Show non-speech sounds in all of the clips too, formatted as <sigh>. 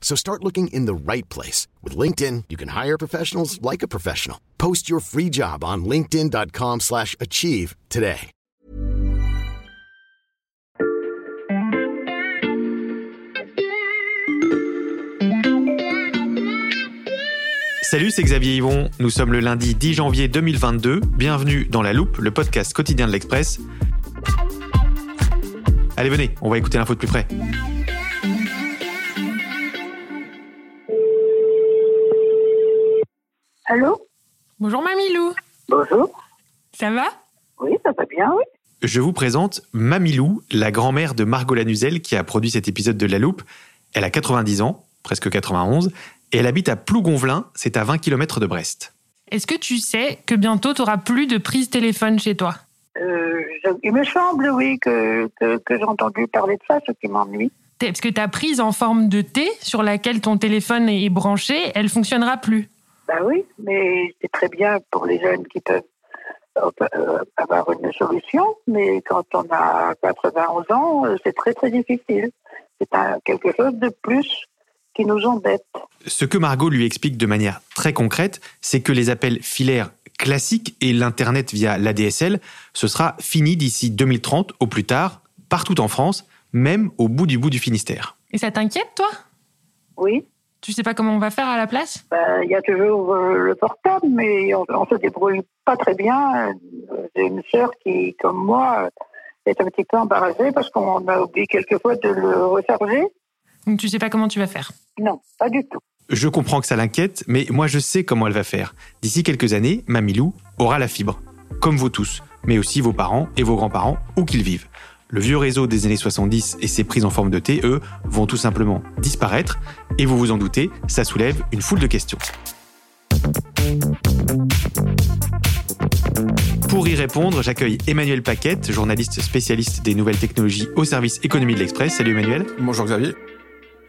So start looking in the right place. With LinkedIn, you can hire professionals like a professional. Post your free job on linkedin.com slash achieve today. Salut, c'est Xavier Yvon. Nous sommes le lundi 10 janvier 2022. Bienvenue dans La Loupe, le podcast quotidien de l'Express. Allez, venez, on va écouter l'info de plus près. Allô Bonjour Mamilou, Bonjour. ça va Oui, ça va bien, oui. Je vous présente Mamilou, la grand-mère de Margot Lanuzel qui a produit cet épisode de La Loupe. Elle a 90 ans, presque 91, et elle habite à Plougonvelin, c'est à 20 km de Brest. Est-ce que tu sais que bientôt tu auras plus de prise téléphone chez toi? Euh, je- il me semble, oui, que, que, que j'ai entendu parler de ça, ce qui m'ennuie. Parce que ta prise en forme de T sur laquelle ton téléphone est branché, elle fonctionnera plus. Ben oui, mais c'est très bien pour les jeunes qui peuvent euh, euh, avoir une solution, mais quand on a 91 ans, euh, c'est très très difficile. C'est quelque chose de plus qui nous embête. Ce que Margot lui explique de manière très concrète, c'est que les appels filaires classiques et l'Internet via l'ADSL, ce sera fini d'ici 2030 au plus tard, partout en France, même au bout du bout du Finistère. Et ça t'inquiète, toi? Oui, Tu sais pas comment on va faire à la place? Ben, il y a toujours euh, le portable, mais on, on se débrouille pas très bien. J'ai une sœur qui, comme moi, est un petit peu embarrassée parce qu'on a oublié quelquefois de le recharger. Donc tu sais pas comment tu vas faire? Non, pas du tout. Je comprends que ça l'inquiète, mais moi je sais comment elle va faire. D'ici quelques années, Mamilou aura la fibre, comme vous tous, mais aussi vos parents et vos grands-parents, où qu'ils vivent. Le vieux réseau des années 70 et ses prises en forme de T, eux, vont tout simplement disparaître, et vous vous en doutez, ça soulève une foule de questions. Pour y répondre, j'accueille Emmanuel Paquette, journaliste spécialiste des nouvelles technologies au service économie de l'Express. Salut Emmanuel. Bonjour Xavier.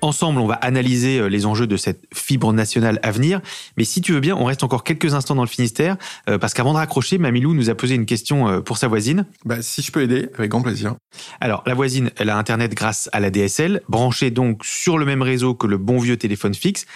Ensemble, on va analyser euh, les enjeux de cette fibre nationale à venir. Mais si tu veux bien, on reste encore quelques instants dans le Finistère, euh, parce qu'avant de raccrocher, Mamilou nous a posé une question euh, pour sa voisine. Bah, si je peux aider, avec grand plaisir. Alors, la voisine, elle a Internet grâce à la DSL, branchée donc sur le même réseau que le bon vieux téléphone fixe.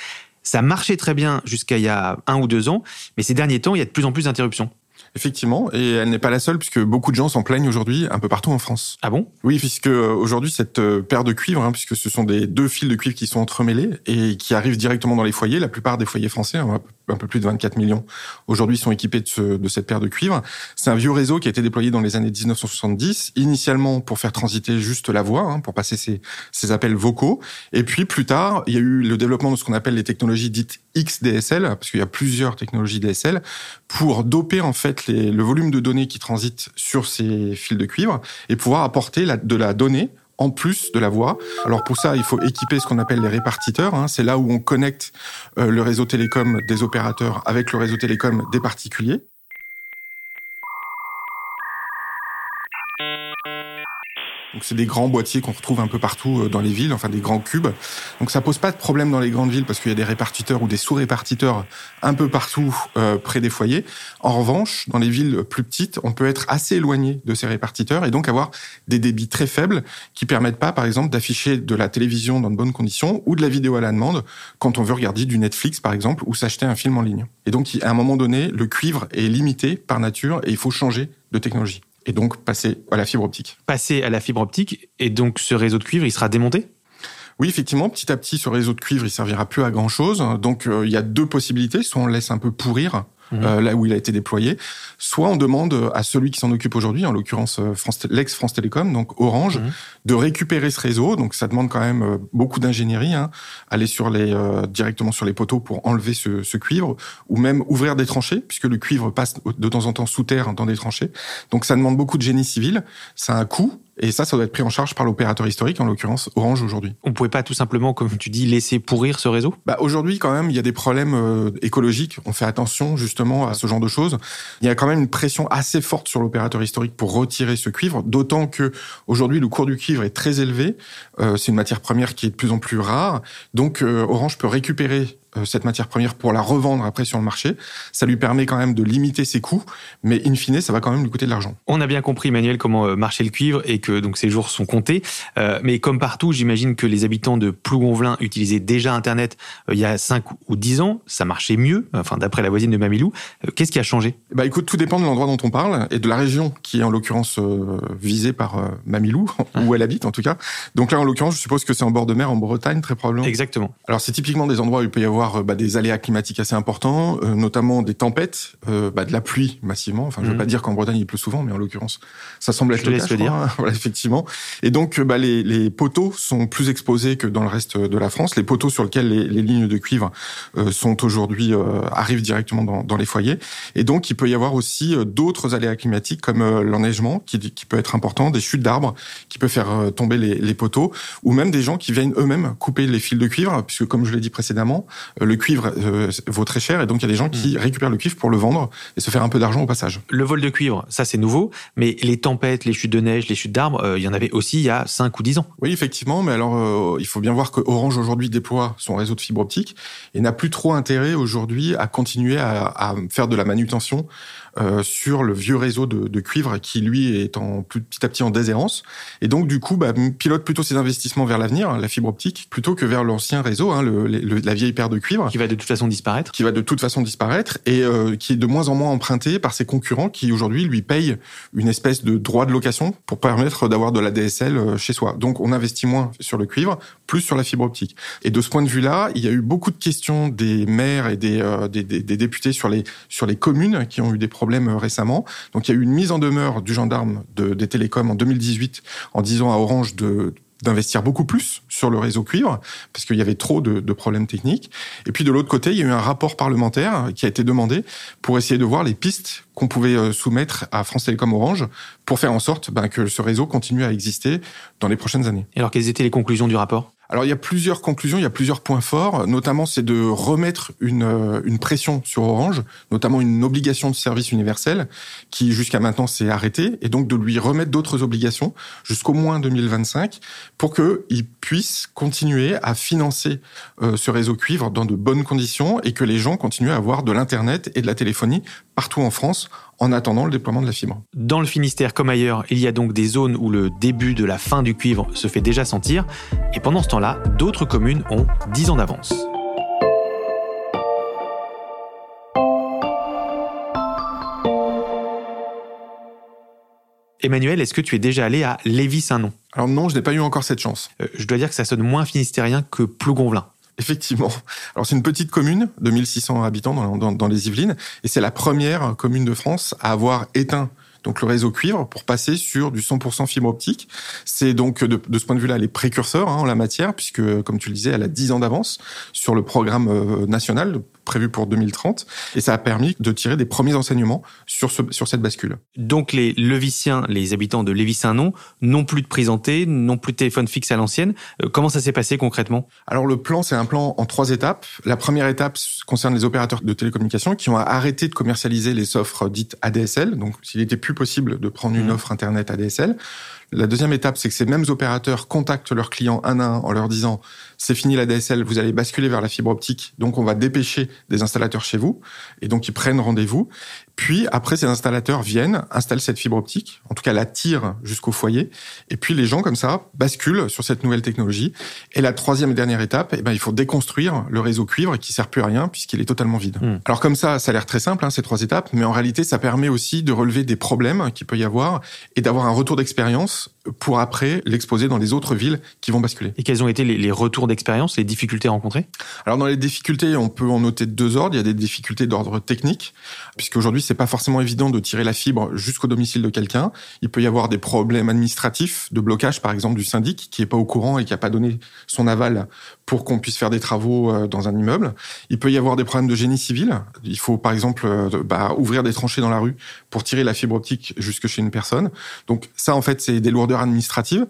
Ça marchait très bien jusqu'à il y a un ou deux ans, mais ces derniers temps, il y a de plus en plus d'interruptions. Effectivement, et elle n'est pas la seule, puisque beaucoup de gens s'en plaignent aujourd'hui un peu partout en France. Ah bon? Oui, puisque euh, aujourd'hui, cette euh, paire de cuivre, hein, puisque ce sont des deux fils de cuivre qui sont entremêlés et qui arrivent directement dans les foyers, la plupart des foyers français, hein, un peu plus de 24 millions, aujourd'hui sont équipés de, ce, de cette paire de cuivre. C'est un vieux réseau qui a été déployé dans les années 1970, initialement pour faire transiter juste la voix, hein, pour passer ces, appels vocaux. Et puis plus tard, il y a eu le développement de ce qu'on appelle les technologies dites XDSL, parce qu'il y a plusieurs technologies DSL, pour doper en fait les, le volume de données qui transitent sur ces fils de cuivre et pouvoir apporter de la donnée en plus de la voix. Alors pour ça, il faut équiper ce qu'on appelle les répartiteurs. hein. C'est là où on connecte euh, le réseau télécom des opérateurs avec le réseau télécom des particuliers. Donc c'est des grands boîtiers qu'on retrouve un peu partout euh, dans les villes, enfin des grands cubes. Donc ça pose pas de problème dans les grandes villes parce qu'il y a des répartiteurs ou des sous-répartiteurs un peu partout euh, près des foyers. En revanche, dans les villes plus petites, on peut être assez éloigné de ces répartiteurs et donc avoir des débits très faibles qui permettent pas, par exemple, d'afficher de la télévision dans de bonnes conditions ou de la vidéo à la demande quand on veut regarder du Netflix, par exemple, ou s'acheter un film en ligne. Et donc, à un moment donné, le cuivre est limité par nature et il faut changer de technologie et donc passer à la fibre optique. Passer à la fibre optique, et donc ce réseau de cuivre, il sera démonté? Oui, effectivement, petit à petit, ce réseau de cuivre, il servira plus à grand chose. Donc, euh, il y a deux possibilités. Soit on le laisse un peu pourrir mmh. là où il a été déployé, soit on demande à celui qui s'en occupe aujourd'hui, en l'occurrence l'ex France Télécom, donc Orange, mmh. de récupérer ce réseau. Donc ça demande quand même beaucoup d'ingénierie, hein, aller sur les directement sur les poteaux pour enlever ce, ce, cuivre, ou même ouvrir des tranchées, puisque le cuivre passe de temps en temps sous terre dans des tranchées. Donc ça demande beaucoup de génie civil, ça a un coût, et ça, ça doit être pris en charge par l'opérateur historique, en l'occurrence Orange aujourd'hui. On pouvait pas tout simplement, comme tu dis, laisser pourrir ce réseau? Bah Aujourd'hui, quand même, il y a des problèmes euh, écologiques. On fait attention justement à ce genre de choses. Il y a quand même une pression assez forte sur l'opérateur historique pour retirer ce cuivre, d'autant que aujourd'hui le cours du cuivre est très élevé. Euh, c'est une matière première qui est de plus en plus rare. Donc euh, Orange peut récupérer cette matière première pour la revendre après sur le marché. Ça lui permet quand même de limiter ses coûts, mais in fine, ça va quand même lui coûter de l'argent. On a bien compris, Emmanuel, comment euh, marchait le cuivre et que donc ces jours sont comptés. Euh, mais comme partout, j'imagine que les habitants de Plougonvelin utilisaient déjà Internet il y a 5 ou 10 ans. Ça marchait mieux, enfin d'après la voisine de Mamilou. Qu'est-ce qui a changé? Bah écoute, tout dépend de l'endroit dont on parle et de la région qui est en l'occurrence visée par Mamilou, <laughs> où elle habite en tout cas. Donc là, en l'occurrence, je suppose que c'est en bord de mer, en Bretagne, très probablement. Exactement. Alors c'est typiquement des endroits où il peut y avoir bah, des aléas climatiques assez importants, euh, notamment des tempêtes, euh, bah, de la pluie massivement. Enfin, je ne veux mhm. pas dire qu'en Bretagne il pleut souvent, mais en l'occurrence, ça semble être le cas. dire. <laughs> voilà, effectivement. Et donc, bah, les, les, poteaux sont plus exposés que dans le reste de la France. Les poteaux sur lesquels les, les lignes de cuivre euh, sont aujourd'hui arrivent directement dans, dans, les foyers. Et donc, il peut y avoir aussi d'autres aléas climatiques comme l'enneigement, qui, qui, peut être important, des chutes d'arbres qui peut faire tomber les, les poteaux, ou même des gens qui viennent eux-mêmes couper les fils de cuivre, puisque comme je l'ai dit précédemment, le cuivre euh, vaut très cher et donc il y a des gens qui hmm. récupèrent le cuivre pour le vendre et se faire un peu d'argent au passage. Le vol de cuivre, ça c'est nouveau, mais les tempêtes, les chutes de neige, les chutes d'arbres, euh, il y en avait aussi il y a 5 ou 10 ans. Oui, effectivement, mais alors euh, il faut bien voir que Orange aujourd'hui déploie son réseau de fibre optique et n'a plus trop intérêt aujourd'hui à continuer à, à faire de la manutention euh, sur le vieux réseau de, de, cuivre qui lui est en petit à petit en déshérence et donc du coup bah, pilote plutôt ses investissements vers l'avenir, la fibre optique, plutôt que vers l'ancien réseau, hein, le, la vieille paire de cuivre qui va de toute façon disparaître, qui va de toute façon disparaître et euh, qui est de moins en moins emprunté par ses concurrents qui aujourd'hui lui payent une espèce de droit de location pour permettre d'avoir de la DSL euh, chez soi. Donc on investit moins sur le cuivre, plus sur la fibre optique. Et de ce point de vue-là, il y a eu beaucoup de questions des maires et des, des, des, des députés sur les sur les communes qui ont eu des problèmes euh, récemment. Donc il y a eu une mise en demeure du gendarme de, des télécoms en 2018 en disant à Orange de d'investir beaucoup plus sur le réseau cuivre parce qu'il y avait trop de, de, problèmes techniques. Et puis de l'autre côté, il y a eu un rapport parlementaire qui a été demandé pour essayer de voir les pistes qu'on pouvait euh, soumettre à France Télécom Orange pour faire en sorte ben, que ce réseau continue à exister dans les prochaines années. Et alors quelles étaient les conclusions du rapport? Alors il y a plusieurs conclusions, il y a plusieurs points forts, notamment c'est de remettre une, euh, une pression sur Orange, notamment une obligation de service universel qui jusqu'à maintenant s'est arrêtée, et donc de lui remettre d'autres obligations jusqu'au moins 2025 pour qu'il puisse continuer à financer euh, ce réseau cuivre dans de bonnes conditions et que les gens continuent à avoir de l'Internet et de la téléphonie partout en France en attendant le déploiement de la fibre. Dans le Finistère comme ailleurs, il y a donc des zones où le début de la fin du cuivre se fait déjà sentir, et pendant ce temps-là, d'autres communes ont 10 ans d'avance. Emmanuel, est-ce que tu es déjà allé à Lévis-Saint-Nom? Alors non, je n'ai pas eu encore cette chance. Euh, je dois dire que ça sonne moins finistérien que Plougonvelin. Effectivement. Alors c'est une petite commune de 1600 habitants dans, les Yvelines et c'est la première commune de France à avoir éteint donc le réseau cuivre, pour passer sur du 100% fibre optique. C'est donc de, de, ce point de vue-là les précurseurs hein, en la matière, puisque comme tu le disais, elle a 10 ans d'avance sur le programme euh, national prévu pour 2030, et ça a permis de tirer des premiers enseignements sur, ce, sur cette bascule. Donc les Leviciens, les habitants de Lévis-Saint-Nom, n'ont plus de prise en T, n'ont plus de téléphone fixe à l'ancienne. Euh, comment ça s'est passé concrètement? Alors le plan, c'est un plan en trois étapes. La première étape concerne les opérateurs de télécommunications qui ont arrêté de commercialiser les offres dites ADSL, donc s'il était plus possible de prendre une mmh. offre Internet ADSL. La deuxième étape, c'est que ces mêmes opérateurs contactent leurs clients un à un en leur disant c'est fini la DSL, vous allez basculer vers la fibre optique, donc on va dépêcher des installateurs chez vous, et donc ils prennent rendez-vous. Puis après, ces installateurs viennent, installent cette fibre optique, en tout cas la tirent jusqu'au foyer, et puis les gens comme ça basculent sur cette nouvelle technologie. Et la troisième et dernière étape, eh ben, il faut déconstruire le réseau cuivre qui sert plus à rien puisqu'il est totalement vide. Hmm. Alors comme ça, ça a l'air très simple, hein, ces trois étapes, mais en réalité, ça permet aussi de relever des problèmes qu'il peut y avoir et d'avoir un retour d'expérience pour après l'exposer dans les autres villes qui vont basculer. Et quels ont été les, les retours d'expérience, les difficultés rencontrées Alors dans les difficultés, on peut en noter deux ordres. Il y a des difficultés d'ordre technique, puisque aujourd'hui c'est pas forcément évident de tirer la fibre jusqu'au domicile de quelqu'un. Il peut y avoir des problèmes administratifs, de blocage par exemple du syndic qui est pas au courant et qui a pas donné son aval pour qu'on puisse faire des travaux euh, dans un immeuble. Il peut y avoir des problèmes de génie civil. Il faut par exemple euh, bah, ouvrir des tranchées dans la rue pour tirer la fibre optique jusque chez une personne. Donc ça en fait c'est des lourdeurs administratives.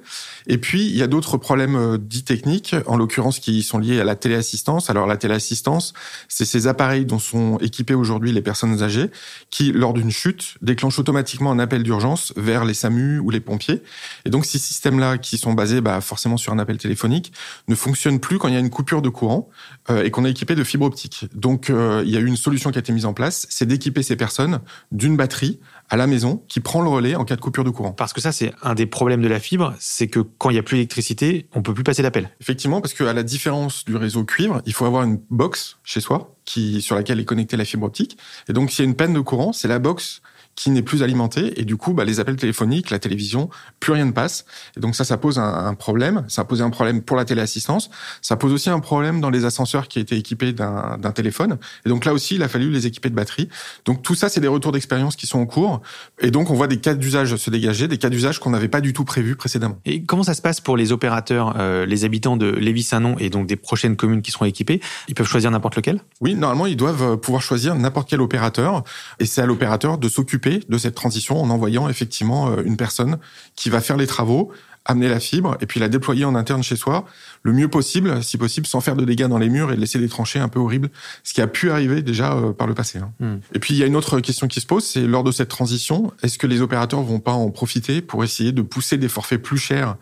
Et puis il y a d'autres problèmes euh, dits techniques, en l'occurrence qui sont liés à la téléassistance. Alors la téléassistance, c'est ces appareils dont sont équipés aujourd'hui les personnes âgées qui, lors d'une chute, déclenchent automatiquement un appel d'urgence vers les SAMU ou les pompiers. Et donc ces systèmes-là, qui sont basés bah, forcément sur un appel téléphonique, ne fonctionnent plus quand il y a une coupure de courant euh, et qu'on est équipé de fibre optique. Donc euh, il y a eu une solution qui a été mise en place, c'est d'équiper ces personnes d'une batterie à la maison qui prend le relais en cas de coupure de courant. Parce que ça, c'est un des problèmes de la fibre, c'est que quand il n'y a plus d'électricité, on peut plus passer l'appel. Effectivement, parce qu'à la différence du réseau cuivre, il faut avoir une box chez soi qui sur laquelle est connectée la fibre optique. Et donc, s'il y a une panne de courant, c'est la box qui n'est plus alimentée et du coup, bah, les appels téléphoniques, la télévision, plus rien ne passe. Et donc ça, ça pose un, un problème. Ça a posé un problème pour la téléassistance. Ça pose aussi un problème dans les ascenseurs qui étaient équipés d'un d'un téléphone. Et donc là aussi, il a fallu les équiper de batterie. Donc tout ça, c'est des retours d'expérience qui sont en cours. Et donc on voit des cas d'usage se dégager, des cas d'usage qu'on n'avait pas du tout prévus précédemment. Et comment ça se passe pour les opérateurs, euh, les habitants de Lévis-Saint-Nom et donc des prochaines communes qui seront équipées? Ils peuvent choisir n'importe lequel? Oui, normalement, ils doivent euh, pouvoir choisir n'importe quel opérateur. Et c'est à l'opérateur de s'occuper de cette transition en envoyant effectivement euh, une personne qui va faire les travaux, amener la fibre et puis la déployer en interne chez soi le mieux possible, si possible, sans faire de dégâts dans les murs et laisser des tranchées un peu horribles, ce qui a pu arriver déjà euh, par le passé. hein. Hmm. Et puis il y a une autre question qui se pose, c'est lors de cette transition, est-ce que les opérateurs vont pas en profiter pour essayer de pousser des forfaits plus chers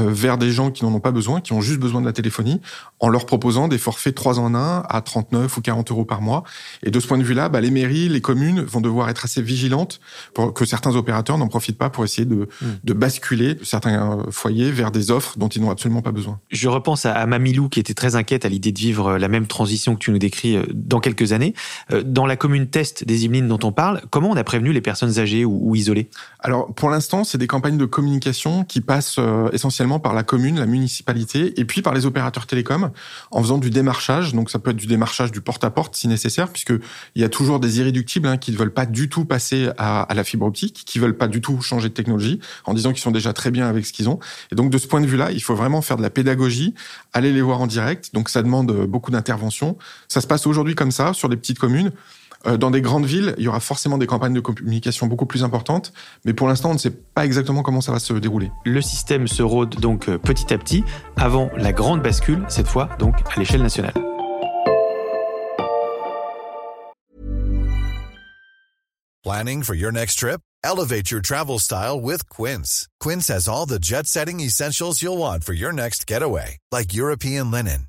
euh, vers des gens qui n'en ont pas besoin, qui ont juste besoin de la téléphonie, en leur proposant des forfaits 3 en 1 à 39 ou 40 euros par mois? Et de ce point de vue-là, bah, les mairies, les communes vont devoir être assez vigilantes pour que certains opérateurs n'en profitent pas pour essayer de, Hmm. de basculer certains euh, foyers vers des offres dont ils n'ont absolument pas besoin. Je repense à, à Mamilou qui était très inquiète à l'idée de vivre euh, la même transition que tu nous décris euh, dans quelques années. Euh, Dans la commune test des Yvelines dont on parle, comment on a prévenu les personnes âgées ou, ou isolées? Alors, pour l'instant, c'est des campagnes de communication qui passent euh, essentiellement par la commune, la municipalité, et puis par les opérateurs télécoms, en faisant du démarchage. Donc, ça peut être du démarchage du porte-à-porte si nécessaire, puisque il y a toujours des irréductibles hein, qui ne veulent pas du tout passer à, à la fibre optique, qui veulent pas du tout changer de technologie, en disant qu'ils sont déjà très bien avec ce qu'ils ont. Et donc, de ce point de vue-là, il faut vraiment faire de la pédagogie, aller les voir en direct. Donc, ça demande euh, beaucoup d'intervention. Ça se passe aujourd'hui comme ça, sur des petites communes. Euh, Dans des grandes villes, il y aura forcément des campagnes de communication beaucoup plus importantes, mais pour l'instant, on ne sait pas exactement comment ça va se dérouler. Le système se rôde donc euh, petit à petit avant la grande bascule, cette fois donc à l'échelle nationale. Planning for your next trip? Elevate your travel style with Quince. Quince has all the jet setting essentials you'll want for your next getaway, like European linen,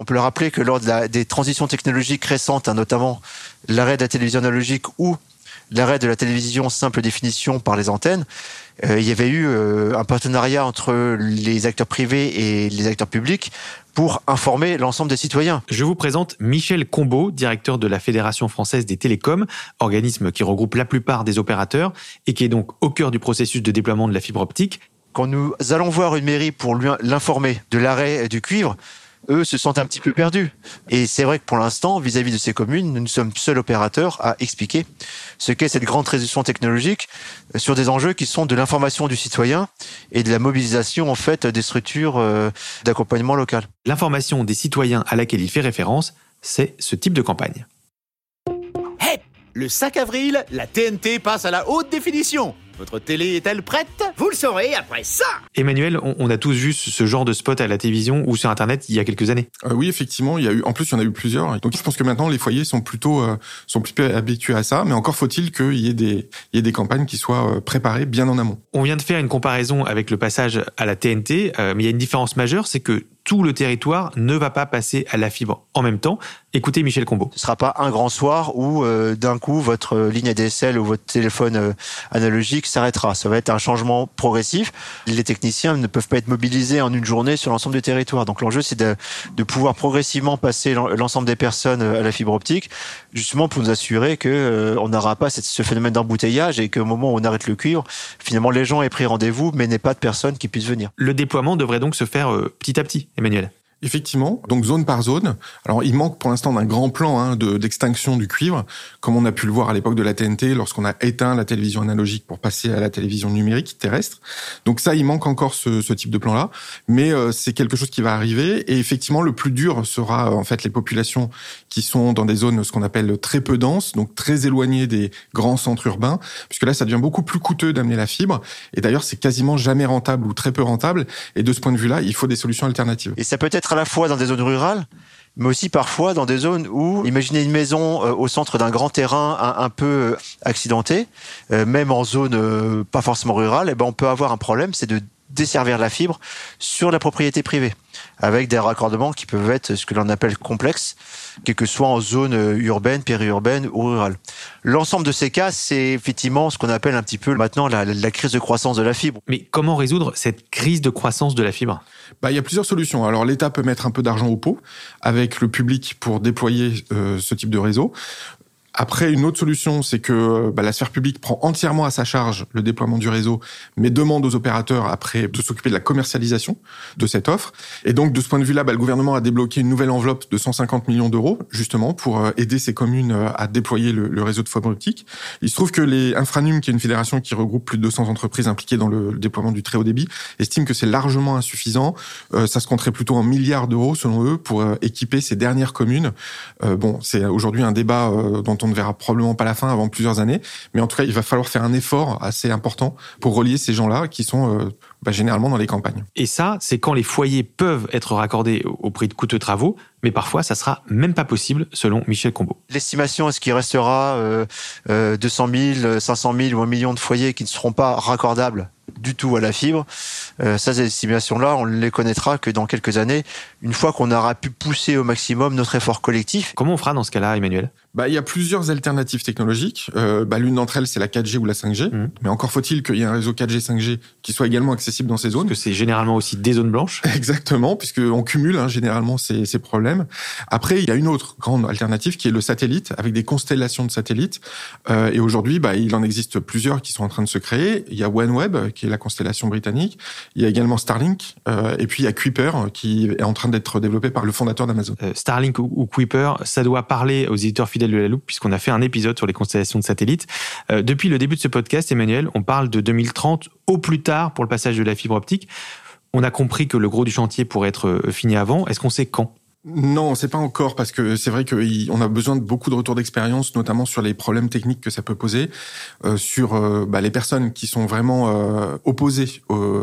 On peut le rappeler que lors de la- des transitions technologiques récentes, hein, notamment l'arrêt de la télévision analogique ou l'arrêt de la télévision simple définition par les antennes, euh, il y avait eu euh, un partenariat entre les acteurs privés et les acteurs publics pour informer l'ensemble des citoyens. Je vous présente Michel Combeau, directeur de la Fédération française des télécoms, organisme qui regroupe la plupart des opérateurs et qui est donc au cœur du processus de déploiement de la fibre optique. Quand nous allons voir une mairie pour l'informer de l'arrêt du cuivre, eux se sentent un petit peu perdus. Et c'est vrai que pour l'instant, vis-à-vis de ces communes, nous sommes seuls opérateurs à expliquer ce qu'est cette grande transition technologique sur des enjeux qui sont de l'information du citoyen et de la mobilisation en fait des structures euh, d'accompagnement local. L'information des citoyens à laquelle il fait référence, c'est ce type de campagne. Le 5 avril, la TNT passe à la haute définition. Votre télé est-elle prête? Vous le saurez après ça Emmanuel, on, on a tous vu ce ce genre de spot à la télévision ou sur Internet il y a quelques années. Euh, oui, effectivement, il y a eu. En plus, il y en a eu plusieurs. Donc, je pense que maintenant, les foyers sont plutôt euh, sont plutôt habitués à ça. Mais encore faut-il qu'il y ait des il y ait des campagnes qui soient euh, préparées bien en amont. On vient de faire une comparaison avec le passage à la TNT, euh, mais il y a une différence majeure, c'est que tout le territoire ne va pas passer à la fibre en même temps. Écoutez Michel Combeau. Ce sera pas un grand soir où euh, d'un coup votre euh, ligne ADSL ou votre téléphone euh, analogique s'arrêtera. Ça va être un changement progressif. Les techniciens ne peuvent pas être mobilisés en une journée sur l'ensemble du territoire. Donc l'enjeu c'est de, de pouvoir progressivement passer l'en- l'ensemble des personnes euh, à la fibre optique, justement pour nous assurer que euh, on n'aura pas ce phénomène d'embouteillage et qu'au moment où on arrête le cuivre, finalement les gens aient pris rendez-vous, mais n'aient pas de personnes qui puissent venir. Le déploiement devrait donc se faire euh, petit à petit, Emmanuel. Effectivement, donc zone par zone. Alors, il manque pour l'instant d'un grand plan hein, de- d'extinction du cuivre, comme on a pu le voir à l'époque de la TNT, lorsqu'on a éteint la télévision analogique pour passer à la télévision numérique terrestre. Donc ça, il manque encore ce, ce type de plan-là, mais euh, c'est quelque chose qui va arriver. Et effectivement, le plus dur sera en fait les populations qui sont dans des zones ce qu'on appelle très peu denses, donc très éloignées des grands centres urbains, puisque là, ça devient beaucoup plus coûteux d'amener la fibre. Et d'ailleurs, c'est quasiment jamais rentable ou très peu rentable. Et de ce point de vue-là, il faut des solutions alternatives. Et ça peut être à la fois dans des zones rurales, mais aussi parfois dans des zones où, imaginez une maison euh, au centre d'un grand terrain un, peu euh, accidenté, euh, même en zone pas forcément rurale, et ben on peut avoir un problème, c'est de desservir la fibre sur la propriété privée, avec des raccordements qui peuvent être ce que l'on appelle complexes, quel que soit en zone urbaine, périurbaine ou rurale. L'ensemble de ces cas, c'est effectivement ce qu'on appelle un petit peu maintenant la, la crise de croissance de la fibre. Mais comment résoudre cette crise de croissance de la fibre? Bah, il y a plusieurs solutions. Alors, l'État peut mettre un peu d'argent au pot avec le public pour déployer euh, ce type de réseau. Après, une autre solution, c'est que bah, la sphère publique prend entièrement à sa charge le déploiement du réseau, mais demande aux opérateurs après de s'occuper de la commercialisation de cette offre. Et donc, de ce point de vue-là, bah, le gouvernement a débloqué une nouvelle enveloppe de 150 millions d'euros, justement, pour euh, aider ces communes euh, à déployer le, réseau de fibre optique. Il se trouve que les Infranum, qui est une fédération qui regroupe plus de 200 entreprises impliquées dans le, déploiement du très haut débit, estime que c'est largement insuffisant. Euh, ça se compterait plutôt en milliards d'euros, selon eux, pour euh, équiper ces dernières communes. Euh, bon, c'est aujourd'hui un débat euh, dont on ne verra probablement pas la fin avant plusieurs années, mais en tout cas, il va falloir faire un effort assez important pour relier ces gens-là qui sont euh, bah, généralement dans les campagnes. Et ça, c'est quand les foyers peuvent être raccordés au prix de coûteux travaux, mais parfois ça sera même pas possible, selon Michel Combeau. L'estimation, est-ce qu'il restera euh, euh, 200 000, 500 000 ou un million de foyers qui ne seront pas raccordables du tout à la fibre? Euh, Ça, ces estimations-là, on ne les connaîtra que dans quelques années, une fois qu'on aura pu pousser au maximum notre effort collectif. Comment on fera dans ce cas-là, Emmanuel? Bah, il y a plusieurs alternatives technologiques. Euh, bah, L'une d'entre elles, c'est la 4G ou la 5G. Mhm. Mais encore faut-il qu'il y ait un réseau 4G, 5G qui soit également accessible dans ces zones. Parce que c'est généralement aussi des zones blanches. <laughs> Exactement, puisqu'on cumule hein, généralement ces, ces problèmes. Après, il y a une autre grande alternative qui est le satellite, avec des constellations de satellites. Euh, et aujourd'hui, bah, il en existe plusieurs qui sont en train de se créer. Il y a OneWeb, qui est la constellation britannique. Il y a également Starlink. Euh, et puis il y a Kuiper, qui est en train d'être développé par le fondateur d'Amazon. Euh, Starlink ou, ou Kuiper, ça doit parler aux éditeurs fidèles de la loupe, puisqu'on a fait un épisode sur les constellations de satellites. Depuis le début de ce podcast, Emmanuel, on parle de 2030 au plus tard pour le passage de la fibre optique. On a compris que le gros du chantier pourrait être euh, fini avant. Est-ce qu'on sait quand? Non, c'est pas encore parce que c'est vrai qu'on a besoin de beaucoup de retours d'expérience, notamment sur les problèmes techniques que ça peut poser, euh, sur euh, bah, les personnes qui sont vraiment opposées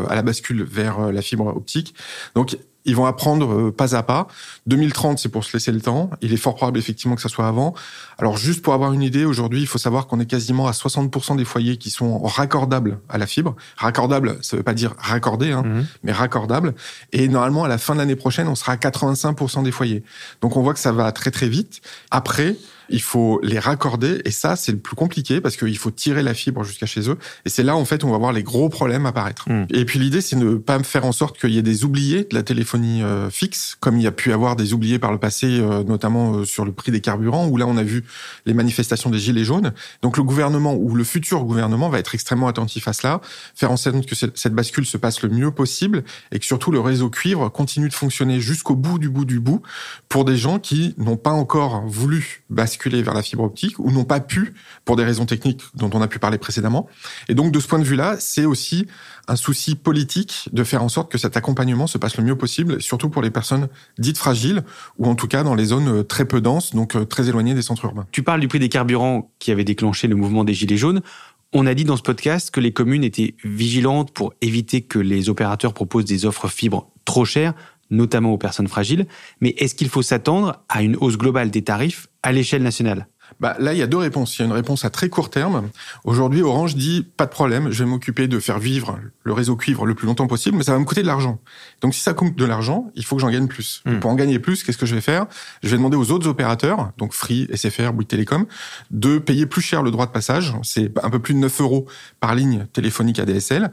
à la bascule vers la fibre optique. Donc ils vont apprendre euh, pas à pas. 2030, c'est pour se laisser le temps. Il est fort probable effectivement que ça soit avant. Alors juste pour avoir une idée, aujourd'hui, il faut savoir qu'on est quasiment à 60% des foyers qui sont raccordables à la fibre. Raccordable, ça veut pas dire raccordé, hein, Mhm. mais raccordable. Et normalement, à la fin de l'année prochaine, on sera à 85% des foyers. Donc on voit que ça va très très vite. Après, il faut les raccorder et ça, c'est le plus compliqué parce qu'il faut tirer la fibre jusqu'à chez eux. Et c'est là, en fait, on va voir les gros problèmes apparaître. Mm. Et puis l'idée, c'est de ne pas faire en sorte qu'il y ait des oubliés de la téléphonie euh, fixe, comme il y a pu avoir des oubliés par le passé, euh, notamment euh, sur le prix des carburants, où là, on a vu les manifestations des gilets jaunes. Donc le gouvernement ou le futur gouvernement va être extrêmement attentif à cela, faire en sorte que ce- cette bascule se passe le mieux possible et que surtout le réseau cuivre continue de fonctionner jusqu'au bout du bout du bout pour des gens qui n'ont pas encore voulu basculer vers la fibre optique ou n'ont pas pu pour des raisons techniques dont on a pu parler précédemment. Et donc de ce point de vue-là, c'est aussi un souci politique de faire en sorte que cet accompagnement se passe le mieux possible, surtout pour les personnes dites fragiles ou en tout cas dans les zones très peu denses, donc très éloignées des centres urbains. Tu parles du prix des carburants qui avait déclenché le mouvement des Gilets jaunes. On a dit dans ce podcast que les communes étaient vigilantes pour éviter que les opérateurs proposent des offres fibres trop chères, notamment aux personnes fragiles. Mais est-ce qu'il faut s'attendre à une hausse globale des tarifs à l'échelle nationale bah, là, il y a deux réponses. Il y a une réponse à très court terme. Aujourd'hui, Orange dit pas de problème, je vais m'occuper de faire vivre le réseau cuivre le plus longtemps possible, mais ça va me coûter de l'argent. Donc, si ça coûte de l'argent, il faut que j'en gagne plus. Hmm. Pour en gagner plus, qu'est-ce que je vais faire? Je vais demander aux autres opérateurs, donc Free, SFR, Bouygues Télécom, de payer plus cher le droit de passage. C'est un peu plus de 9 euros par ligne téléphonique ADSL.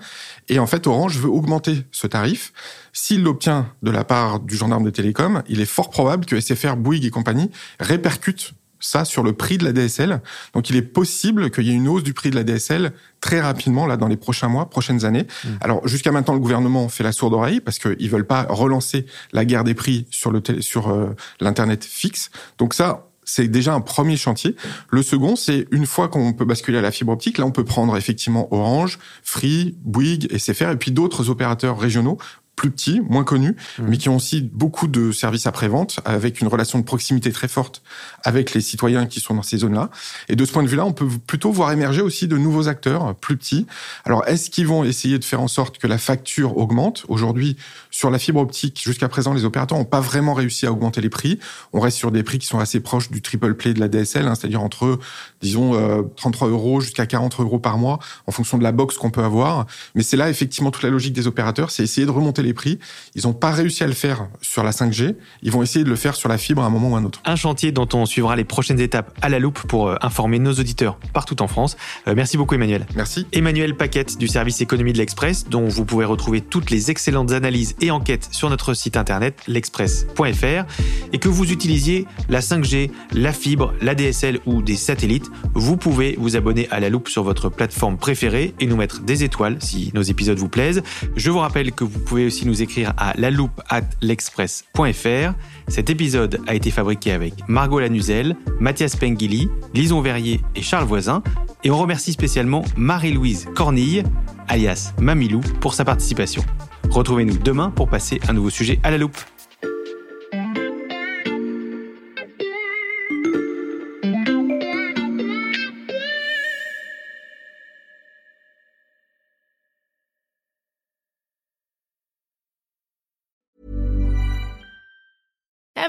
Et en fait, Orange veut augmenter ce tarif. S'il l'obtient de la part du gendarme des télécoms, il est fort probable que SFR, Bouygues et compagnie répercutent ça sur le prix de la DSL. Donc il est possible qu'il y ait une hausse du prix de la DSL très rapidement là dans les prochains mois, prochaines années. Mmh. Alors jusqu'à maintenant le gouvernement fait la sourde oreille parce qu'ils veulent pas relancer la guerre des prix sur le sur euh, l'internet fixe. Donc ça c'est déjà un premier chantier. Le second, c'est une fois qu'on peut basculer à la fibre optique, là, on peut prendre effectivement Orange, Free, Bouygues, SFR et puis d'autres opérateurs régionaux plus petits, moins connus, mmh. mais qui ont aussi beaucoup de services après-vente, avec une relation de proximité très forte avec les citoyens qui sont dans ces zones-là. Et de ce point de vue-là, on peut plutôt voir émerger aussi de nouveaux acteurs plus petits. Alors, est-ce qu'ils vont essayer de faire en sorte que la facture augmente? Aujourd'hui, sur la fibre optique, jusqu'à présent, les opérateurs n'ont pas vraiment réussi à augmenter les prix. On reste sur des prix qui sont assez proches du triple play de la DSL, hein, c'est-à-dire entre, disons, 33 euh, euros jusqu'à 40 euros par mois, en fonction de la box qu'on peut avoir. Mais c'est là, effectivement, toute la logique des opérateurs, c'est essayer de remonter les prix. Ils n'ont pas réussi à le faire sur la 5G. Ils vont essayer de le faire sur la fibre à un moment ou à un autre. Un chantier dont on suivra les prochaines étapes à la loupe pour euh, informer nos auditeurs partout en France. Euh, merci beaucoup Emmanuel. Merci. Emmanuel Paquette du service économie de l'Express, dont vous pouvez retrouver toutes les excellentes analyses et enquêtes sur notre site internet l'express.fr. Et que vous utilisiez la 5G, la fibre, la DSL ou des satellites, vous pouvez vous abonner à la loupe sur votre plateforme préférée et nous mettre des étoiles si nos épisodes vous plaisent. Je vous rappelle que vous pouvez aussi nous écrire à la loupe at l'express.fr. Cet épisode a été fabriqué avec Margot Lanuzel, Mathias Pengili, Lison Verrier et Charles Voisin. Et on remercie spécialement Marie-Louise Cornille, alias Mamilou, pour sa participation. Retrouvez-nous demain pour passer un nouveau sujet à la loupe.